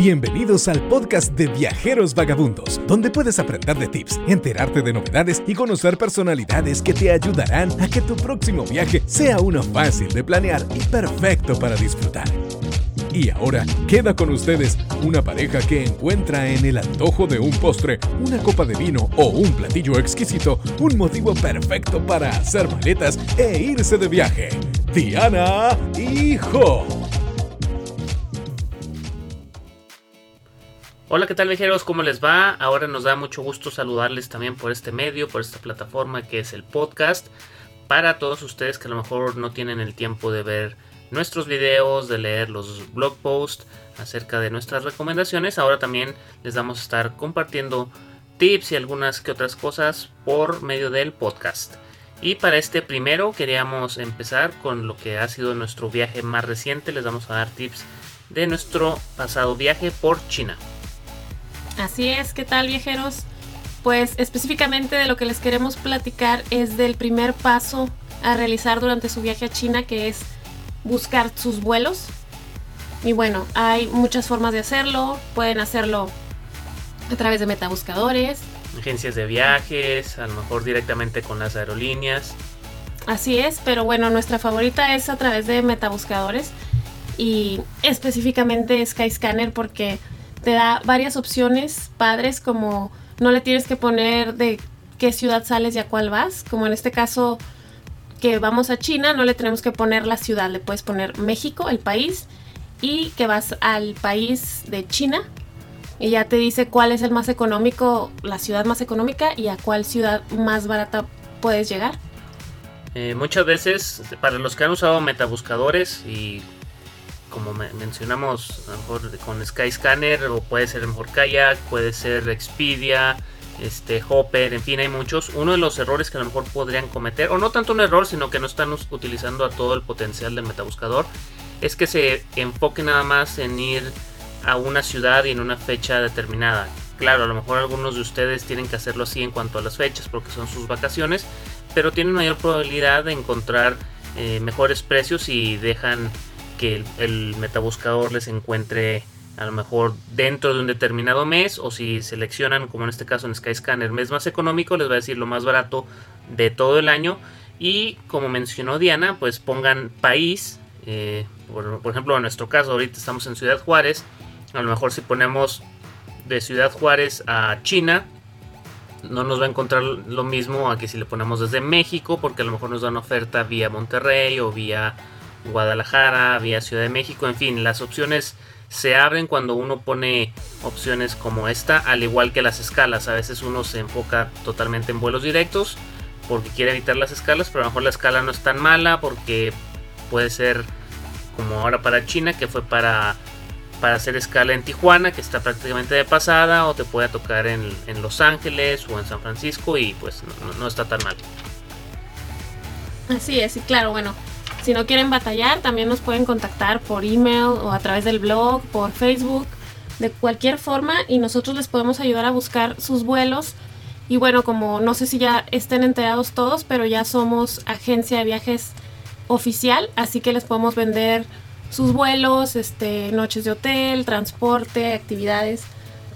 Bienvenidos al podcast de Viajeros Vagabundos, donde puedes aprender de tips, enterarte de novedades y conocer personalidades que te ayudarán a que tu próximo viaje sea uno fácil de planear y perfecto para disfrutar. Y ahora queda con ustedes una pareja que encuentra en el antojo de un postre, una copa de vino o un platillo exquisito un motivo perfecto para hacer maletas e irse de viaje. Diana y Jo. Hola, ¿qué tal viajeros? ¿Cómo les va? Ahora nos da mucho gusto saludarles también por este medio, por esta plataforma que es el podcast. Para todos ustedes que a lo mejor no tienen el tiempo de ver nuestros videos, de leer los blog posts acerca de nuestras recomendaciones, ahora también les vamos a estar compartiendo tips y algunas que otras cosas por medio del podcast. Y para este primero queríamos empezar con lo que ha sido nuestro viaje más reciente. Les vamos a dar tips de nuestro pasado viaje por China. Así es, ¿qué tal viajeros? Pues específicamente de lo que les queremos platicar es del primer paso a realizar durante su viaje a China, que es buscar sus vuelos. Y bueno, hay muchas formas de hacerlo. Pueden hacerlo a través de metabuscadores. Agencias de viajes, a lo mejor directamente con las aerolíneas. Así es, pero bueno, nuestra favorita es a través de metabuscadores y específicamente Skyscanner porque te da varias opciones padres como no le tienes que poner de qué ciudad sales y a cuál vas, como en este caso que vamos a China, no le tenemos que poner la ciudad, le puedes poner México, el país, y que vas al país de China y ya te dice cuál es el más económico, la ciudad más económica y a cuál ciudad más barata puedes llegar. Eh, muchas veces, para los que han usado metabuscadores y como mencionamos, a lo mejor con Skyscanner o puede ser mejor Kayak, puede ser Expedia, este Hopper, en fin, hay muchos. Uno de los errores que a lo mejor podrían cometer, o no tanto un error, sino que no están utilizando a todo el potencial del metabuscador, es que se enfoque nada más en ir a una ciudad y en una fecha determinada. Claro, a lo mejor algunos de ustedes tienen que hacerlo así en cuanto a las fechas porque son sus vacaciones, pero tienen mayor probabilidad de encontrar eh, mejores precios y dejan que el, metabuscador les encuentre a lo mejor dentro de un determinado mes o si seleccionan como en este caso en Skyscanner mes más económico les va a decir lo más barato de todo el año. Y como mencionó Diana pues pongan país eh, por, por, ejemplo en nuestro caso ahorita estamos en Ciudad Juárez a lo mejor si ponemos de Ciudad Juárez a China no nos va a encontrar lo mismo a que si le ponemos desde México porque a lo mejor nos da una oferta vía Monterrey o vía Guadalajara, vía Ciudad de México, en fin, las opciones se abren cuando uno pone opciones como esta, al igual que las escalas. A veces uno se enfoca totalmente en vuelos directos porque quiere evitar las escalas, pero a lo mejor la escala no es tan mala porque puede ser como ahora para China, que fue para, para hacer escala en Tijuana, que está prácticamente de pasada, o te puede tocar en, Los Ángeles o en San Francisco y pues no, no está tan mal. Así es, y claro, bueno, si no quieren batallar, también nos pueden contactar por email o a través del blog, por Facebook, de cualquier forma y nosotros les podemos ayudar a buscar sus vuelos. Y bueno, como no sé si ya estén enterados todos, pero ya somos agencia de viajes oficial, así que les podemos vender sus vuelos, este, noches de hotel, transporte, actividades,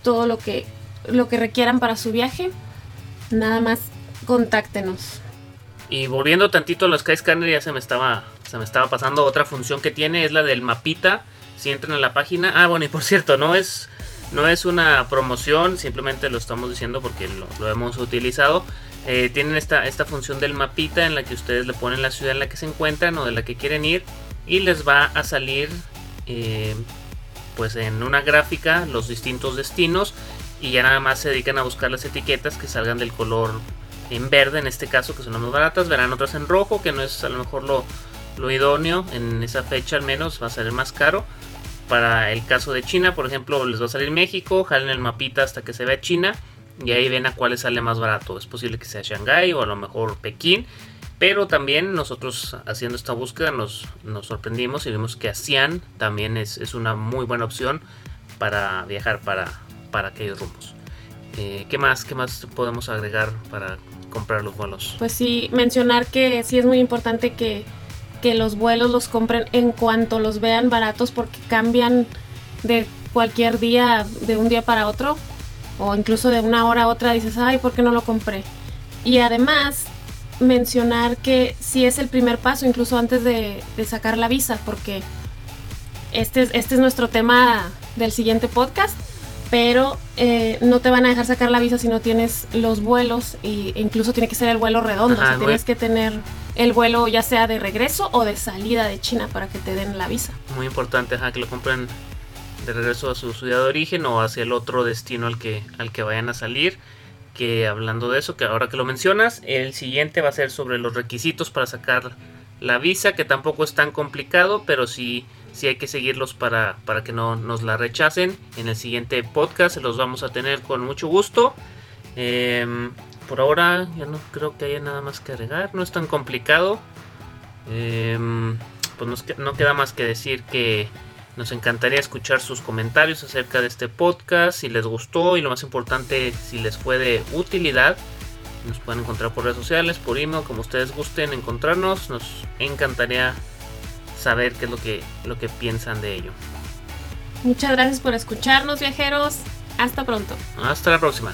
todo lo que, lo que requieran para su viaje. Nada más contáctenos. Y volviendo tantito a los Skyscanner, ya se me estaba me estaba pasando otra función que tiene, es la del mapita. Si entran a la página, ah, bueno, y por cierto, no es, no es una promoción, simplemente lo estamos diciendo porque lo, hemos utilizado. Eh, tienen esta, esta función del mapita en la que ustedes le ponen la ciudad en la que se encuentran o de la que quieren ir y les va a salir eh, pues en una gráfica los distintos destinos y ya nada más se dedican a buscar las etiquetas que salgan del color en verde en este caso que son las más baratas verán otras en rojo que no es a lo mejor lo, lo idóneo en esa fecha al menos va a salir más caro. Para el caso de China, por ejemplo, les va a salir México, jalen el mapita hasta que se vea China y ahí ven a cuál sale más barato. Es posible que sea Shanghai o a lo mejor Pekín, pero también nosotros haciendo esta búsqueda nos, nos sorprendimos y vimos que ASEAN también es, es, una muy buena opción para viajar para, para aquellos rumbos. Eh, ¿qué, más, ¿Qué más podemos agregar para comprar los vuelos? Pues sí, mencionar que sí es muy importante que que los vuelos los compren en cuanto los vean baratos porque cambian de cualquier día, de un día para otro, o incluso de una hora a otra, dices, ay, ¿por qué no lo compré? Y además, mencionar que si es el primer paso, incluso antes de, sacar la visa, porque este es, este es nuestro tema del siguiente podcast, pero eh, no te van a dejar sacar la visa si no tienes los vuelos e incluso tiene que ser el vuelo redondo, o sea, tienes que tener el vuelo ya sea de regreso o de salida de China para que te den la visa. Muy importante, que lo compren de regreso a su ciudad de origen o hacia el otro destino al que, al que vayan a salir. Que hablando de eso, que ahora que lo mencionas, el siguiente va a ser sobre los requisitos para sacar la visa, que tampoco es tan complicado, pero sí si hay que seguirlos para, para que no nos la rechacen. En el siguiente podcast los vamos a tener con mucho gusto. Em, por ahora ya no creo que haya nada más que agregar, no es tan complicado. Em, pues no queda más que decir que nos encantaría escuchar sus comentarios acerca de este podcast, si les gustó y lo más importante, si les fue de utilidad. Nos pueden encontrar por redes sociales, por email, como ustedes gusten encontrarnos. Nos encantaría saber qué es lo que, lo que piensan de ello. Muchas gracias por escucharnos, viajeros. Hasta pronto. Hasta la próxima.